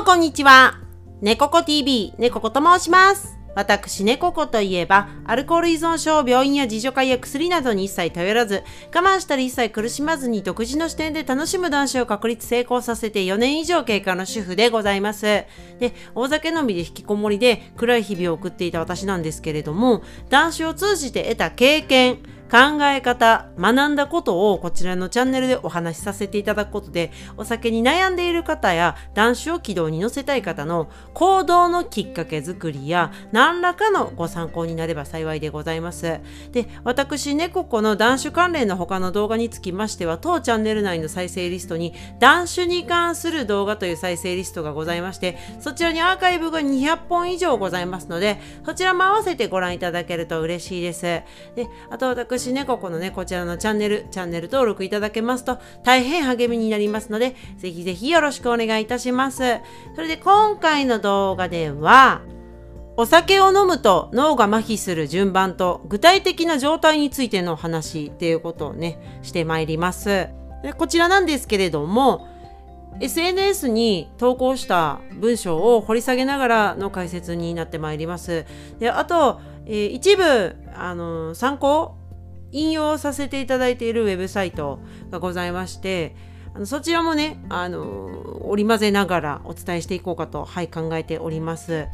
もこんにちは。猫子 TV、猫子と申します。私、猫子といえば、アルコール依存症、病院や自助会や薬などに一切頼らず、我慢したり一切苦しまずに独自の視点で楽しむ男子を確立成功させて4年以上経過の主婦でございます。で、大酒飲みで引きこもりで暗い日々を送っていた私なんですけれども、男子を通じて得た経験、考え方、学んだことをこちらのチャンネルでお話しさせていただくことで、お酒に悩んでいる方や男子を軌道に乗せたい方の行動のきっかけ作りや何らかのご参考になれば幸いでございます。で、私、ね猫子の男子関連の他の動画につきましては、当チャンネル内の再生リストに男子に関する動画という再生リストがございまして、そちらにアーカイブが200本以上ございますので、そちらも合わせてご覧いただけると嬉しいです。で、あと私、猫子のね、こちらのチャンネル、チャンネル登録いただけますと大変励みになりますので、ぜひぜひよろしくお願いいたします。それで今回の動画では、お酒を飲むと脳が麻痺する順番と具体的な状態についての話っていうことをね、してまいります。でこちらなんですけれども、SNS に投稿した文章を掘り下げながらの解説になってまいります。であと、えー一部あの参考引用させていただいているウェブサイトがございましてあのそちらもねあの織り交ぜながらお伝えしていこうかと、はい、考えております。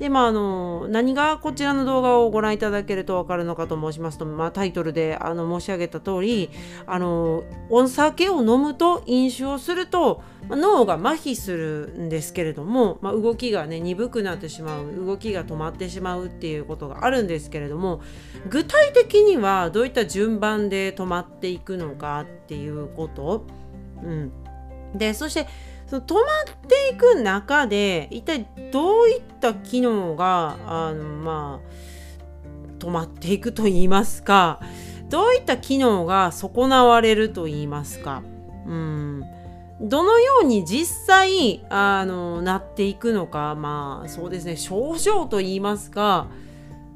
でまああの何がこちらの動画をご覧いただけると分かるのかと申しますと、まあ、タイトルであの申し上げた通りあのお酒を飲むと飲酒をすると、脳が麻痺するんですけれども、まあ、動きがね鈍くなってしまう動きが止まってしまうっていうことがあるんですけれども具体的にはどういった順番で止まっていくのかっていうこと、うん、でそしてその止まっていく中で一体どういった機能があのまあ止まっていくと言いますかどういった機能が損なわれると言いますか、うん、どのように実際あのなっていくのかまあそうですね症状と言いますか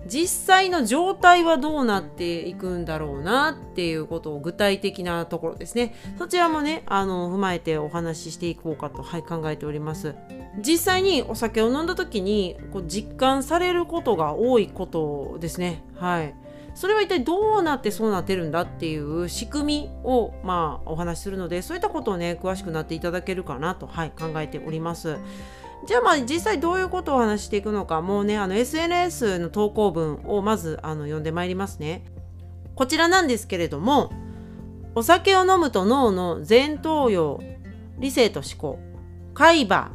実際の状態はどうなっていくんだろうなっていうことを具体的なところですね。そちらもねあの踏まえてお話ししていこうかと、はい、考えております。実際にお酒を飲んだ時にこう実感されることが多いことですね。はい。それは一体どうなってそうなってるんだっていう仕組みをまあお話しするのでそういったことをね詳しくなっていただけるかなと、はい、考えております。じゃあまあ実際どういうことを話ししていくのかもうねあの SNS の投稿文をまずあの読んでまいりますね。こちらなんですけれどもお酒を飲むと脳の前頭葉理性と思考海馬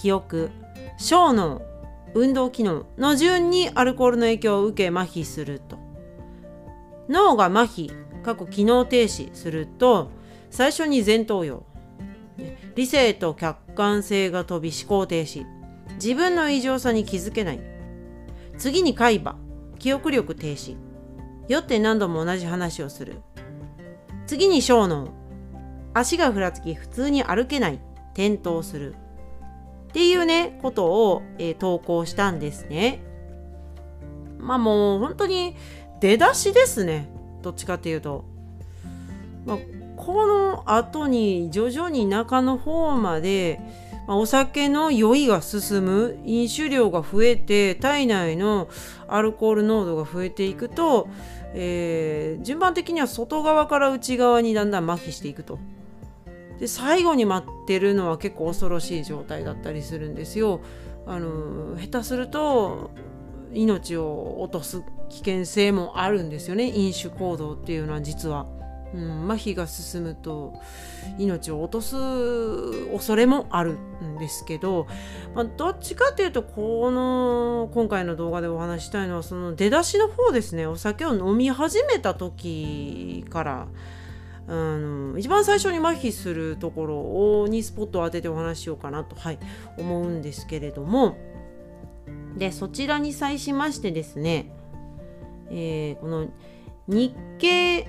記憶小脳運動機能の順にアルコールの影響を受け麻痺すると。脳が麻痺過去機能停止すると最初に前頭葉理性と客観性が飛び思考停止。自分の異常さに気づけない。次に海馬。記憶力停止。酔って何度も同じ話をする。次に小脳。足がふらつき普通に歩けない。転倒する。っていうねことを、えー投稿したんですね。まあもう本当に出だしですね。どっちかっていうと、まあ、この後に徐々に中の方まで、お酒の酔いが進む飲酒量が増えて体内のアルコール濃度が増えていくと、えー順番的には外側から内側にだんだん麻痺していくと。で最後に待ってるのは結構恐ろしい状態だったりするんですよ。あの下手すると命を落とす危険性もあるんですよね飲酒行動っていうのは実は。うん、麻痺が進むと命を落とす恐れもあるんですけど、まあ、どっちかっていうとこの今回の動画でお話したいのはその出だしの方ですね。お酒を飲み始めた時からあの一番最初に麻痺するところにスポットを当ててお話ししようかなと、はい、思うんですけれども。でそちらに際しましてですね、えーこの日経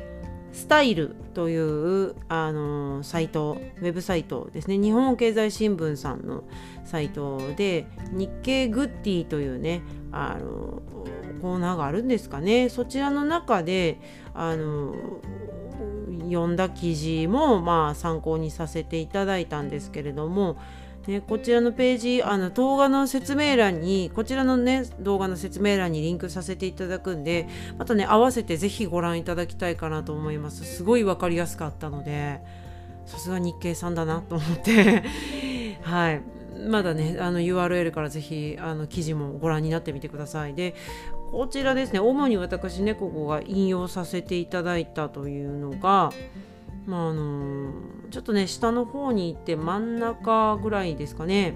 スタイルというあのサイトウェブサイトですね。日本経済新聞さんのサイトで日経グッディというねあのコーナーがあるんですかね。そちらの中であの読んだ記事もまあ参考にさせていただいたんですけれどもね、こちらのページあの動画の説明欄にこちらのね動画の説明欄にリンクさせていただくんでまたね合わせてぜひご覧いただきたいかなと思います。すごい分かりやすかったのでさすが日経さんだなと思って。はい。まだねあの URL からぜひあの記事もご覧になってみてください。でこちらですね主に私猫子が引用させていただいたというのがまああのちょっとね下の方に行って真ん中ぐらいですかね。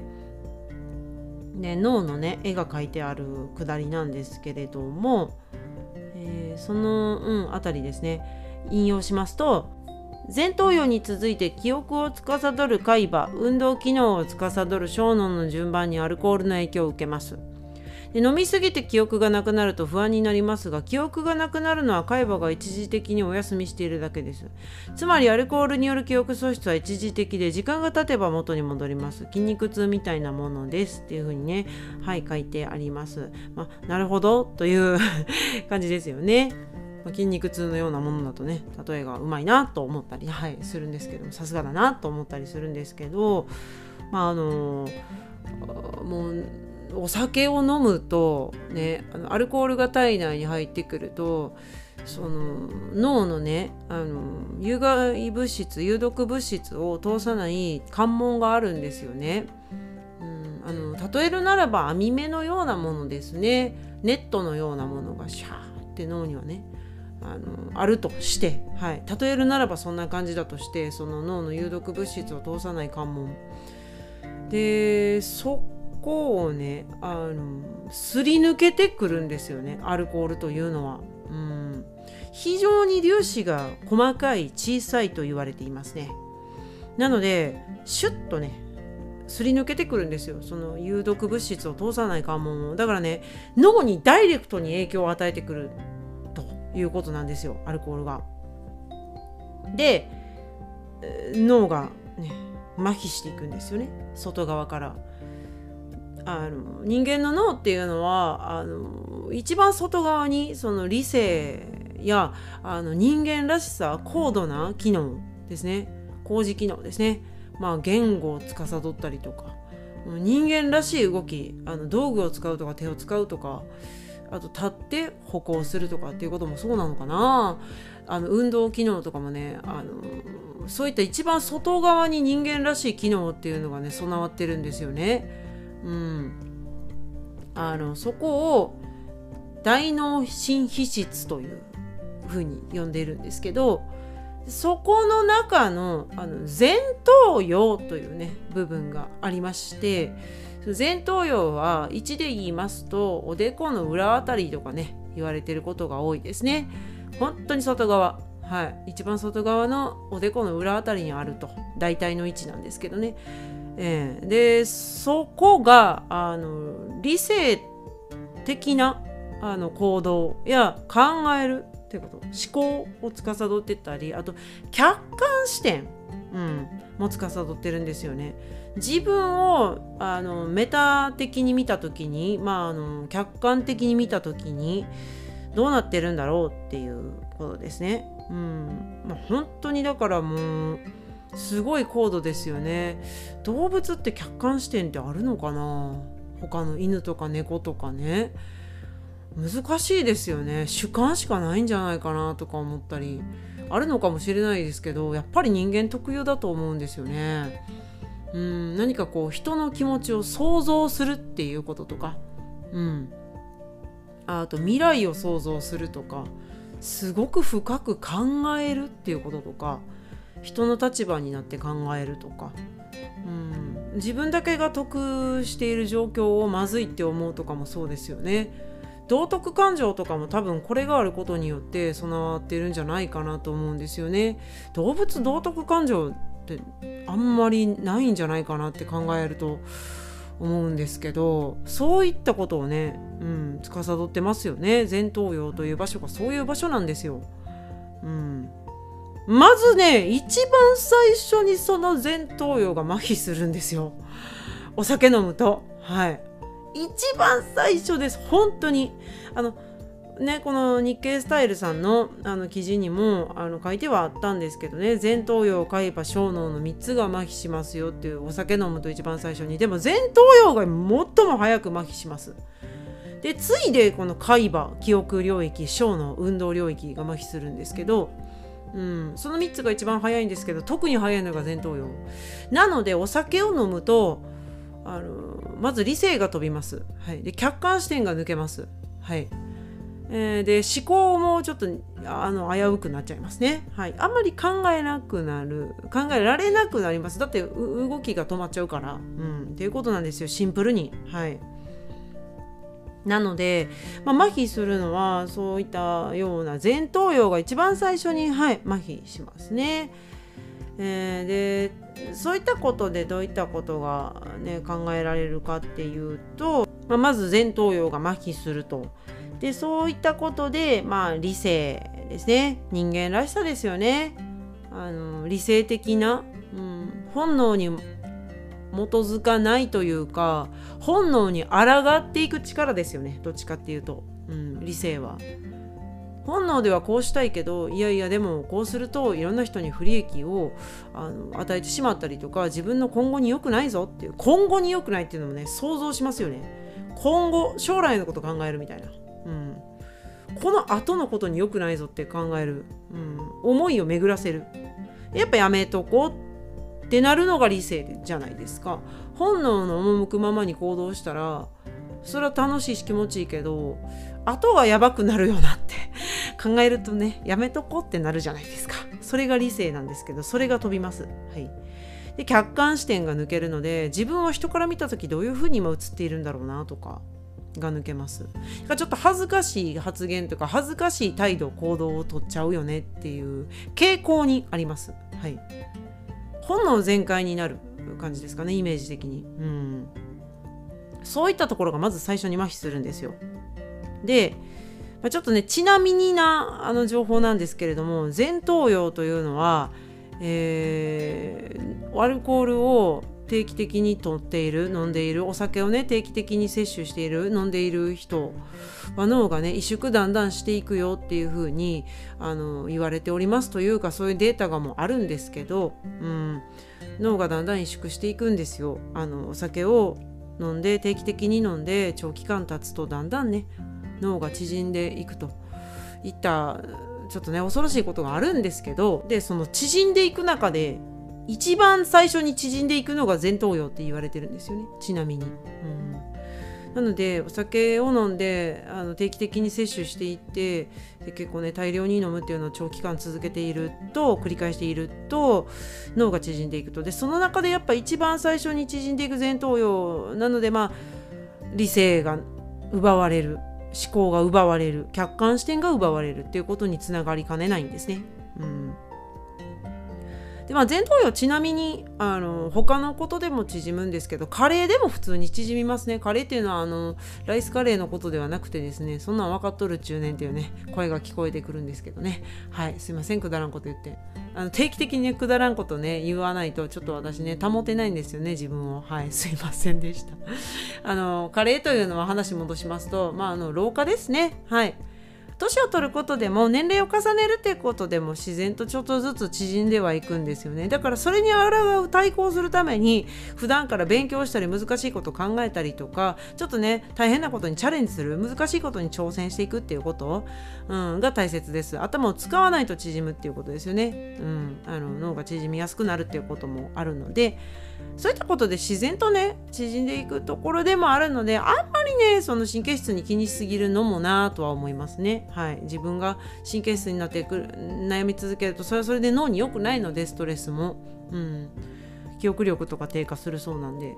で脳のね絵が描いてあるくだりなんですけれども、えー、その、うん、あたりですね。引用しますと前頭葉に続いて記憶を司る海馬運動機能を司る小脳の順番にアルコールの影響を受けます。で飲みすぎて記憶がなくなると不安になりますが記憶がなくなるのは海馬が一時的にお休みしているだけです。つまりアルコールによる記憶喪失は一時的で時間が経てば元に戻ります。筋肉痛みたいなものですっていう風にねはい書いてあります、まあ、なるほどという 感じですよね。筋肉痛のようなものだとね例えがうまいなと思ったり、はい、するんですけどもさすがだなと思ったりするんですけどまああのもうお酒を飲むとねあのアルコールが体内に入ってくるとその脳のねあの有害物質有毒物質を通さない関門があるんですよね。うん、あの例えるならば網目のようなものですね。ネットのようなものがシャーって脳にはねあのあるとして、はい、例えるならばそんな感じだとしてその脳の有毒物質を通さない関門。でそこをねあのすり抜けてくるんですよねアルコールというのは。うん非常に粒子が細かい小さいと言われていますね。なのでシュッとねすり抜けてくるんですよその有毒物質を通さない関門をだからね脳にダイレクトに影響を与えてくるということなんですよアルコールが。で脳がね麻痺していくんですよね外側から。あの人間の脳っていうのはあの一番外側にその理性やあの人間らしさ高度な機能ですね。工事機能ですね。まあ言語を司ったりとか人間らしい動きあの道具を使うとか手を使うとかあと立って歩行するとかっていうこともそうなのかな。あの運動機能とかもねあのそういった一番外側に人間らしい機能っていうのがね備わってるんですよね。うん、あのそこを大脳新皮質というふうに呼んでいるんですけどそこの中のあの前頭葉というね部分がありまして前頭葉は1で言いますとおでこの裏あたりとかね言われてることが多いですね。本当に外側。はい。一番外側のおでこの裏あたりにあると。大体の位置なんですけどね。えー、でそこがあの理性的なあの行動や考えるっていうこと思考を司ってたりあと客観視点、うん、も司ってるんですよね。自分をあのメタ的に見た時に、まあ、あの客観的に見た時にどうなってるんだろうっていうことですね。うんまあ、本当にだからもうすごい高度ですよね。動物って客観視点ってあるのかな？他の犬とか猫とかね。難しいですよね。主観しかないんじゃないかなとか思ったり。あるのかもしれないですけどやっぱり人間特有だと思うんですよね。うん。何かこう人の気持ちを想像するっていうこととか。うん。あと未来を想像するとか。すごく深く考えるっていうこととか。人の立場になって考えるとか、うん、自分だけが得している状況をまずいって思うとかもそうですよね。道徳感情とかも多分これがあることによって備わってるんじゃないかなと思うんですよね。動物道徳感情ってあんまりないんじゃないかなって考えると思うんですけどそういったことをね、うん、司ってますよね前頭葉という場所がそういう場所なんですよ。うん、まずね一番最初にその前頭葉が麻痺するんですよ。お酒飲むと。はい。一番最初です。本当に。あのねこの日経スタイルさんのあの記事にもあの書いてはあったんですけどね。前頭葉海馬小脳の3つが麻痺しますよっていうお酒飲むと一番最初に。でも前頭葉が最も早く麻痺します。で次いでこの海馬記憶領域小脳運動領域が麻痺するんですけどうん、その3つが一番早いんですけど特に早いのが前頭葉。なのでお酒を飲むとあのまず理性が飛びます、はい、で客観視点が抜けます、はい。えー、で思考もちょっとあの危うくなっちゃいますね、はい、あんまり考えなくなる考えられなくなります。だって動きが止まっちゃうから、うん、っていうことなんですよ。シンプルに。はい。なので、まあ、麻痺するのはそういったような前頭葉が一番最初に、はい、麻痺しますね。えー、でそういったことでどういったことが、ね、考えられるかっていうと、まあ、まず前頭葉が麻痺すると。でそういったことで、まあ、理性ですね人間らしさですよねあの理性的な、うん、本能に基づかないというか本能に抗っていく力ですよね。どっちかっていうと、うん、理性は。本能ではこうしたいけどいやいやでもこうするといろんな人に不利益をあの与えてしまったりとか自分の今後に良くないぞっていう今後に良くないっていうのもね想像しますよね。今後将来のこと考えるみたいな、うん、この後のことに良くないぞって考える、うん、思いを巡らせる。やっぱやめとこうってなるのが理性じゃないですか。本能の赴くままに行動したらそれは楽しいし気持ちいいけど後がやばくなるよなって 考えるとねやめとこうってなるじゃないですか。それが理性なんですけどそれが飛びます。はい。で客観視点が抜けるので自分を人から見た時どういうふうに今映っているんだろうなとかが抜けます。ちょっと恥ずかしい発言とか恥ずかしい態度行動をとっちゃうよねっていう傾向にあります。はい。本能全開になる感じですかねイメージ的に、うん、そういったところがまず最初に麻痺するんですよ。で、ま、ちょっとねちなみになあの情報なんですけれども前頭葉というのは、えー、アルコールを定期的にとっている飲んでいるお酒をね定期的に摂取している飲んでいる人は脳がね萎縮だんだんしていくよっていうふうにあの言われておりますというかそういうデータがもうあるんですけど、うん、脳がだんだん萎縮していくんですよ。あのお酒を飲んで定期的に飲んで長期間経つとだんだんね脳が縮んでいくと。いったちょっとね恐ろしいことがあるんですけどでその縮んでいく中で一番最初に縮んでいくのが前頭葉って言われてるんですよねちなみに。うんなのでお酒を飲んであの定期的に摂取していってで結構ね大量に飲むっていうのを長期間続けていると繰り返していると脳が縮んでいくとでその中でやっぱ一番最初に縮んでいく前頭葉なのでまあ理性が奪われる思考が奪われる客観視点が奪われるっていうことにつながりかねないんですね。うんでまあ、前頭葉ちなみにあの他のことでも縮むんですけどカレーでも普通に縮みますね。カレーっていうのはあのライスカレーのことではなくてですねそんなん分かっとる中年っていうね声が聞こえてくるんですけどね。はいすいませんくだらんこと言って。あの定期的にねくだらんことね言わないとちょっと私ね保てないんですよね自分を。はいすいませんでした。あのカレーというのは話戻しますとまああの老化ですね。はい。年を取ることでも年齢を重ねるっていうことでも自然とちょっとずつ縮んではいくんですよね。だからそれに抗う対抗するために普段から勉強したり難しいこと考えたりとかちょっとね大変なことにチャレンジする難しいことに挑戦していくっていうこと、うん、が大切です。頭を使わないと縮むっていうことですよね、うん、あの脳が縮みやすくなるっていうこともあるのでそういったことで自然とね縮んでいくところでもあるのであんまりねその神経質に気にしすぎるのもなとは思いますね。はい、自分が神経質になってくる悩み続けるとそれはそれで脳に良くないのでストレスも。うん記憶力とか低下するそうなんで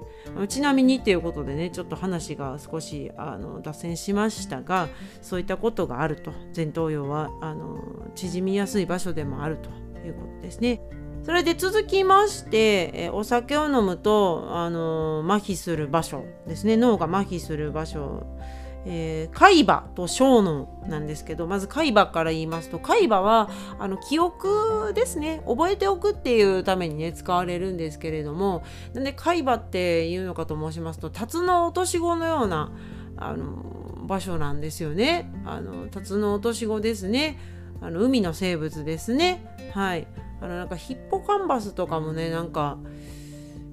ちなみにっていうことでねちょっと話が少しあの脱線しましたがそういったことがあると前頭葉はあの縮みやすい場所でもあるということですね。それで続きまして、えお酒を飲むと、あのー、麻痺する場所ですね脳が麻痺する場所、えー、海馬と小脳なんですけどまず海馬から言いますと海馬はあの記憶ですね覚えておくっていうためにね使われるんですけれどもなんで海馬っていうのかと申しますと辰の落とし子のようなあの場所なんですよね。あのタツノオトシゴですね。あの海の生物ですね。はい。あのなんかヒッポカンバスとかもねなんか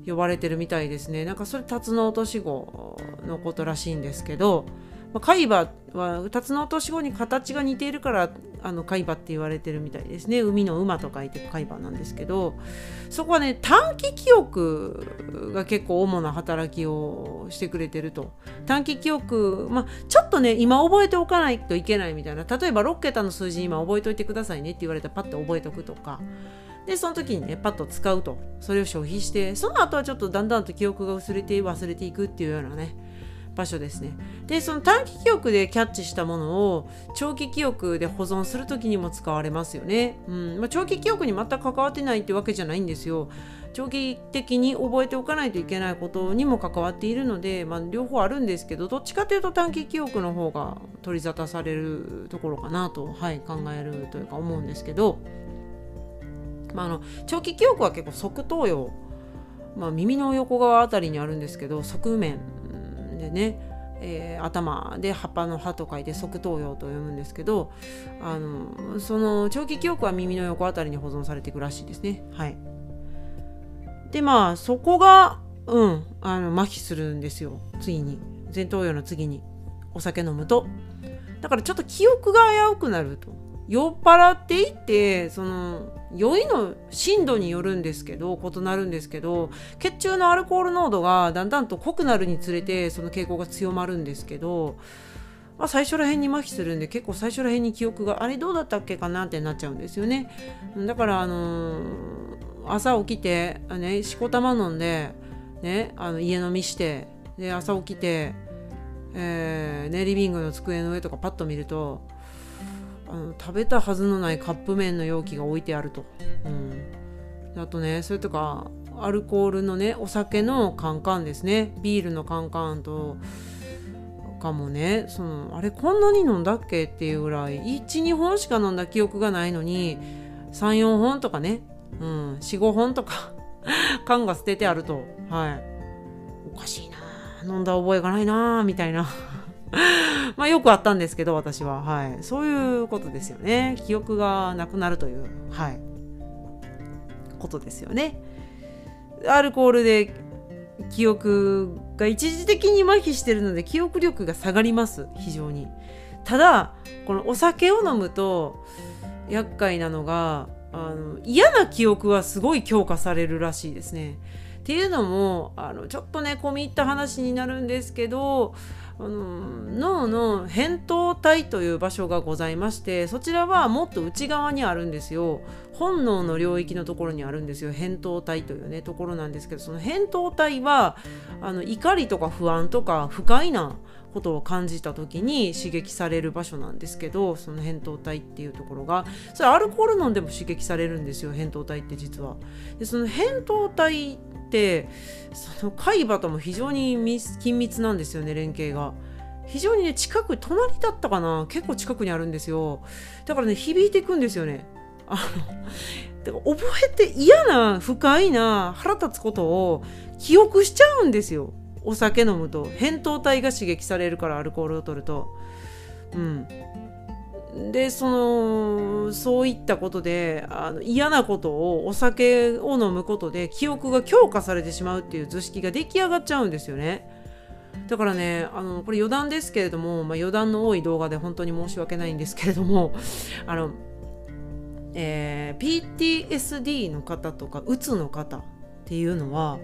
呼ばれてるみたいですね。なんかそれタツノオトシゴのことらしいんですけど、まあ、海馬はタツノオトシゴに形が似ているからあの海馬って言われてるみたいですね。海の馬と書いて海馬なんですけどそこはね短期記憶が結構主な働きをしてくれてると。短期記憶まあちょっとね今覚えておかないといけないみたいな。例えば6桁の数字今覚えておいてくださいねって言われたらパッと覚えておくとか。でその時にねパッと使うと。それを消費してその後はちょっとだんだんと記憶が薄れて忘れていくっていうようなね。場所ですね。でその短期記憶でキャッチしたものを長期記憶で保存する時にも使われますよね。うんまあ、長期記憶に全く関わってないってわけじゃないんですよ。長期的に覚えておかないといけないことにも関わっているので、まあ、両方あるんですけどどっちかというと短期記憶の方が取り沙汰されるところかなと、はい、考えるというか思うんですけど、まあ、あの長期記憶は結構側頭葉、まあ、耳の横側あたりにあるんですけど側面でね、えー、頭で葉っぱの葉と書いて側頭葉と読むんですけどあのその長期記憶は耳の横あたりに保存されていくらしいですね。はい、でまあそこが、うん、あの麻痺するんですよ次に前頭葉の次にお酒飲むと。だからちょっと記憶が危うくなると。酔っ払っていってその酔いの深度によるんですけど異なるんですけど血中のアルコール濃度がだんだんと濃くなるにつれてその傾向が強まるんですけど、まあ、最初ら辺に麻痺するんで結構最初ら辺に記憶があれどうだったっけかなってなっちゃうんですよね。だからあのー、朝起きてねしこたま飲んでねあの家飲みしてで朝起きて、えーね、リビングの机の上とかパッと見るとあの食べたはずのないカップ麺の容器が置いてあると、うん、あとねそれとかアルコールのねお酒のカンカンですね。ビールのカンカンとかもねそのあれこんなに飲んだっけっていうぐらい12本しか飲んだ記憶がないのに34本とかね、うん、45本とか 缶が捨ててあると。はい。おかしいな。飲んだ覚えがないなみたいな。まあよくあったんですけど私は。はい。そういうことですよね。記憶がなくなるというはい。ことですよね。アルコールで記憶が一時的に麻痺してるので記憶力が下がります。非常に。ただこのお酒を飲むと厄介なのがあの嫌な記憶はすごい強化されるらしいですね。っていうのもあのちょっとね込み入った話になるんですけどあの脳の扁桃体という場所がございましてそちらはもっと内側にあるんですよ。本能の領域のところにあるんですよ扁桃体というねところなんですけどその扁桃体はあの怒りとか不安とか不快なことを感じた時に刺激される場所なんですけどその扁桃体っていうところがそれアルコール飲んでも刺激されるんですよ扁桃体って実は。でその扁桃体ってその海馬とも非常に緊密なんですよね連携が。非常にね近く隣だったかな結構近くにあるんですよだからね響いていくんですよねあの覚えて嫌な不快な腹立つことを記憶しちゃうんですよ。お酒飲むと。扁桃体が刺激されるからアルコールを取ると。うん。でそのそういったことであの嫌なことをお酒を飲むことで記憶が強化されてしまうっていう図式が出来上がっちゃうんですよね。だからねあのこれ余談ですけれども、まあ、余談の多い動画で本当に申し訳ないんですけれどもあの、えー、PTSD の方とかうつの方っていうのは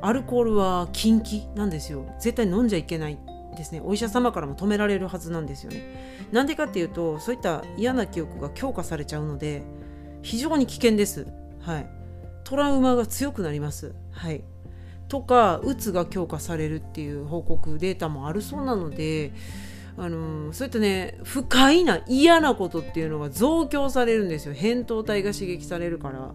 アルコールは禁忌なんですよ。絶対飲んじゃいけないですね。お医者様からも止められるはずなんですよね。なんでかっていうとそういった嫌な記憶が強化されちゃうので非常に危険です。はい。トラウマが強くなります。はい。とかうつが強化されるっていう報告データもあるそうなのであのそういったね不快な嫌なことっていうのが増強されるんですよ扁桃体が刺激されるから。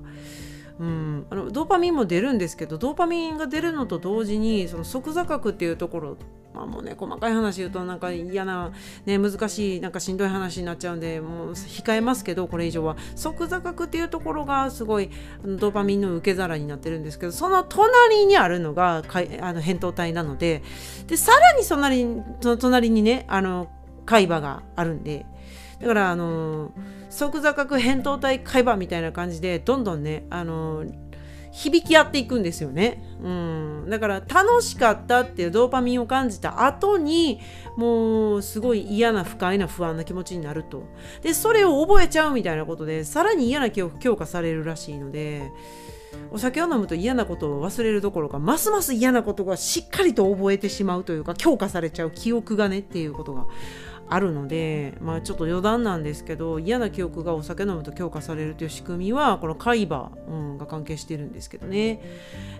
うん、あのドーパミンも出るんですけどドーパミンが出るのと同時にその側座角っていうところまあもうね細かい話言うとなんか嫌な、ね、難しいなんかしんどい話になっちゃうんでもう控えますけどこれ以上は。即座角っていうところがすごいドーパミンの受け皿になってるんですけどその隣にあるのがかいあの扁桃体なのででさらにその隣その隣にねあの海馬があるんで。だからあの即座角扁桃体海馬みたいな感じでどんどんねあの響き合っていくんですよね。うん、だから楽しかったっていうドーパミンを感じた後にもうすごい嫌な不快な不安な気持ちになると。でそれを覚えちゃうみたいなことでさらに嫌な記憶強化されるらしいので。お酒を飲むと嫌なことを忘れるどころかますます嫌なことがしっかりと覚えてしまうというか強化されちゃう記憶がねっていうことがあるので、まあ、ちょっと余談なんですけど嫌な記憶がお酒飲むと強化されるという仕組みはこの海馬、うん、が関係してるんですけどね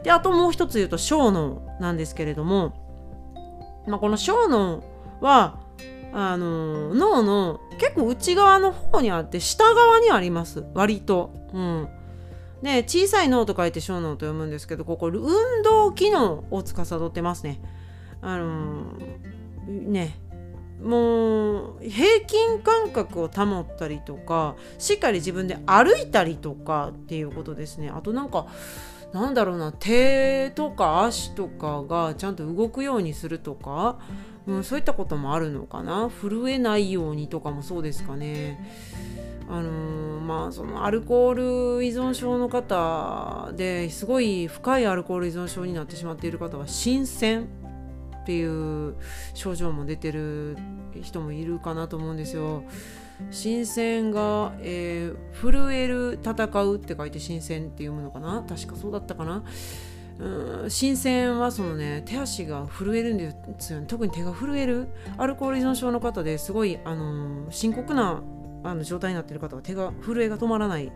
であともう一つ言うと小脳なんですけれども、まあ、この小脳はあの脳の結構内側の方にあって下側にあります割と。うんで小さい脳と書いて小脳と読むんですけどここ運動機能を司ってますね。あのねもう平均感覚を保ったりとかしっかり自分で歩いたりとかっていうことですね。あとなんかなんだろうな手とか足とかがちゃんと動くようにするとか、うん、そういったこともあるのかな。震えないようにとかもそうですかね。あのー、まあそのアルコール依存症の方ですごい深いアルコール依存症になってしまっている方は新鮮。っていう症状も出てる人もいるかなと思うんですよ。新鮮が、えー、震える戦うって書いて新鮮って読むのかな？確かそうだったかな？うん新鮮はそのね手足が震えるんですよね。特に手が震えるアルコール依存症の方ですごい、あのー、深刻なあの状態になってる方は手が震えが止まらない。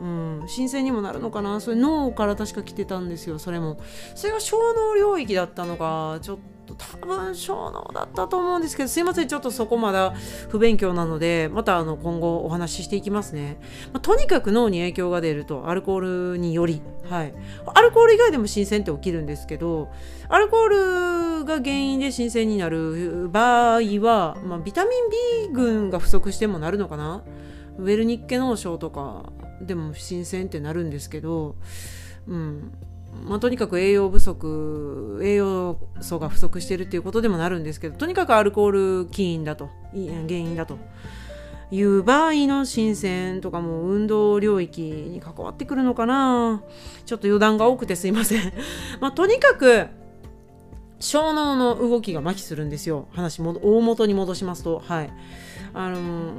うん、新鮮にもなるのかな？それ脳から確か来てたんですよそれも。それが小脳領域だったのかちょっと多分小脳だったと思うんですけどすいませんちょっとそこまだ不勉強なのでまたあの今後お話ししていきますね、まあ、とにかく脳に影響が出るとアルコールによりはい。アルコール以外でも新鮮って起きるんですけどアルコールが原因で新鮮になる場合は、まあ、ビタミン B 群が不足してもなるのかな？ウェルニッケ脳症とかでも新鮮ってなるんですけどうん。まあ、とにかく栄養不足栄養素が不足してるっていうことでもなるんですけどとにかくアルコール起因だと原因だと。いう場合の新鮮とかも運動領域に関わってくるのかな。ちょっと余談が多くてすいません。まあ、とにかく小脳の動きが麻痺するんですよ。話も大元に戻しますと。はい。あのー、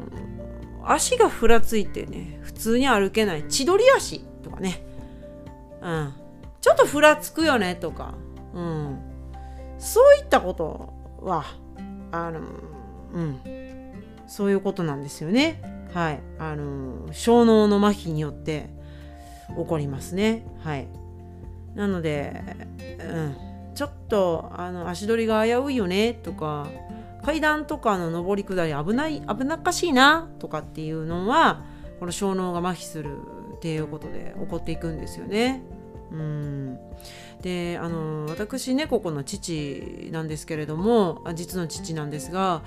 足がふらついてね普通に歩けない。千鳥足とかね。うん。ちょっとふらつくよねとか、うん、そういったことはあの、うん、そういうことなんですよね。はい、あの小脳の麻痺によって起こりますね。はい、なので、うん、ちょっとあの足取りが危ういよねとか階段とかの上り下り危ない危なっかしいなとかっていうのはこの小脳が麻痺するっていうことで起こっていくんですよね。うん。であの私ねここの父なんですけれども実の父なんですが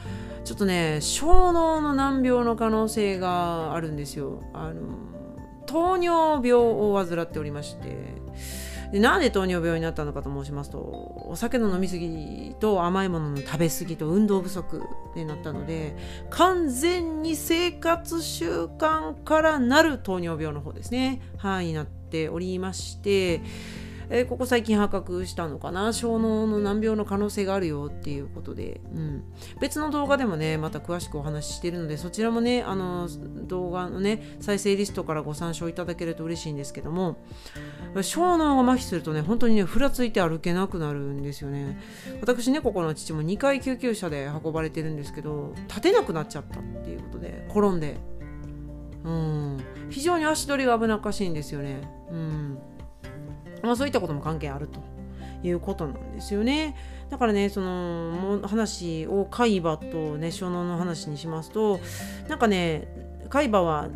ちょっとね小脳の難病の可能性があるんですよ。あの糖尿病を患っておりまして。でなんで糖尿病になったのかと申しますとお酒の飲み過ぎと甘いものの食べ過ぎと運動不足になったので完全に生活習慣からなる糖尿病の方ですね。はいなっておりましてえー、ここ最近発覚したのかな小脳の難病の可能性があるよっていうことで、うん、別の動画でもねまた詳しくお話ししてるのでそちらもねあの動画のね再生リストからご参照いただけると嬉しいんですけども小脳が麻痺するとね本当にねふらついて歩けなくなるんですよね。私ねここの父も2回救急車で運ばれてるんですけど立てなくなっちゃったっていうことで転んでうん。非常に足取りが危なっかしいんですよね。うん。まあ、そういったことも関係あるということなんですよね。だからねその話を海馬とね小脳の話にしますとなんかね海馬は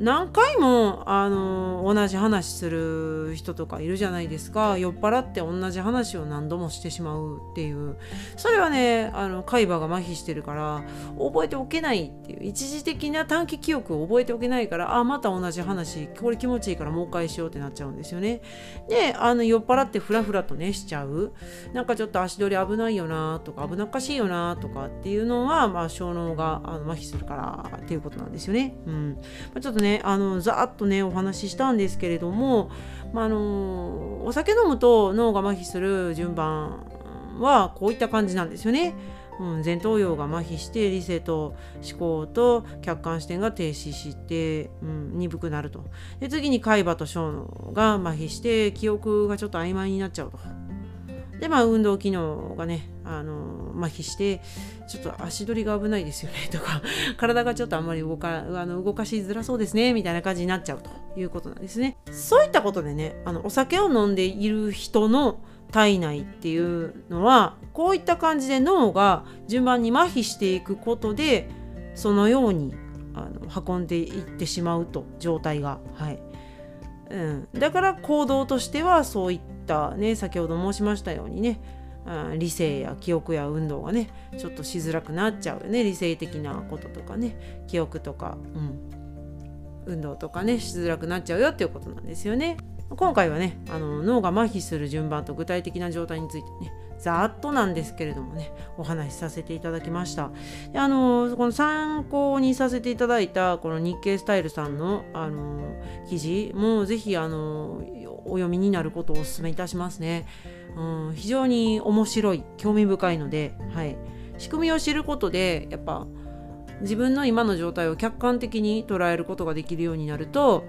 何回もあの同じ話する人とかいるじゃないですか。酔っ払って同じ話を何度もしてしまうっていう。それはねあの海馬が麻痺してるから覚えておけないっていう。一時的な短期記憶を覚えておけないからあまた同じ話これ気持ちいいからもう一回しようってなっちゃうんですよね。であの酔っ払ってフラフラとねしちゃう。なんかちょっと足取り危ないよなとか危なっかしいよなとかっていうのは、まあ、小脳があの麻痺するからっていうことなんですよね、うん。まあ、ちょっとねねあのざーっとねお話ししたんですけれども、まあ、あのお酒飲むと脳が麻痺する順番はこういった感じなんですよね。うん、前頭葉が麻痺して理性と思考と客観視点が停止して、うん、鈍くなるとで次に海馬と小脳が麻痺して記憶がちょっと曖昧になっちゃうとでまあ運動機能がねあの麻痺してちょっと足取りが危ないですよねとか 体がちょっとあんまり動かあの動かしづらそうですねみたいな感じになっちゃうということなんですね。そういったことでねあのお酒を飲んでいる人の体内っていうのはこういった感じで脳が順番に麻痺していくことでそのようにあの運んでいってしまうと状態が。はい。うん、だから行動としてはそういったね先ほど申しましたようにねうん理性や記憶や運動がねちょっとしづらくなっちゃうよね。理性的なこととかね記憶とか、うん、運動とかねしづらくなっちゃうよっていうことなんですよね。今回はねあの脳が麻痺する順番と具体的な状態についてねざっとなんですけれどもねお話しさせていただきました。であのこの参考にさせていただいたこの日経スタイルさんのあの記事もぜひあのお読みになることをお勧めいたしますね、うん、非常に面白い興味深いので、はい、仕組みを知ることでやっぱ自分の今の状態を客観的に捉えることができるようになると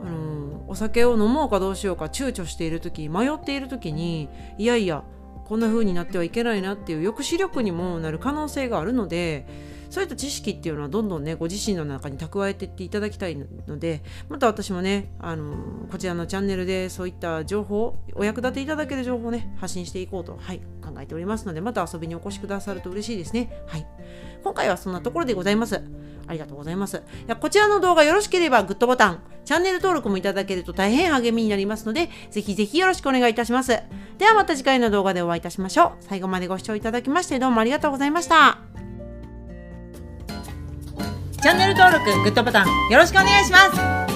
あのお酒を飲もうかどうしようか躊躇している時迷っている時にいやいやこんな風になってはいけないなっていう抑止力にもなる可能性があるのでそういった知識っていうのはどんどんねご自身の中に蓄えていっていただきたいのでまた私もねあのこちらのチャンネルでそういった情報お役立ていただける情報をね発信していこうと、はい、考えておりますのでまた遊びにお越しくださると嬉しいですね。はい、今回はそんなところでございます。ありがとうございます。いやこちらの動画よろしければグッドボタン、チャンネル登録もいただけると大変励みになりますので、ぜひぜひよろしくお願いいたします。ではまた次回の動画でお会いいたしましょう。最後までご視聴いただきましてどうもありがとうございました。チャンネル登録、グッドボタンよろしくお願いします。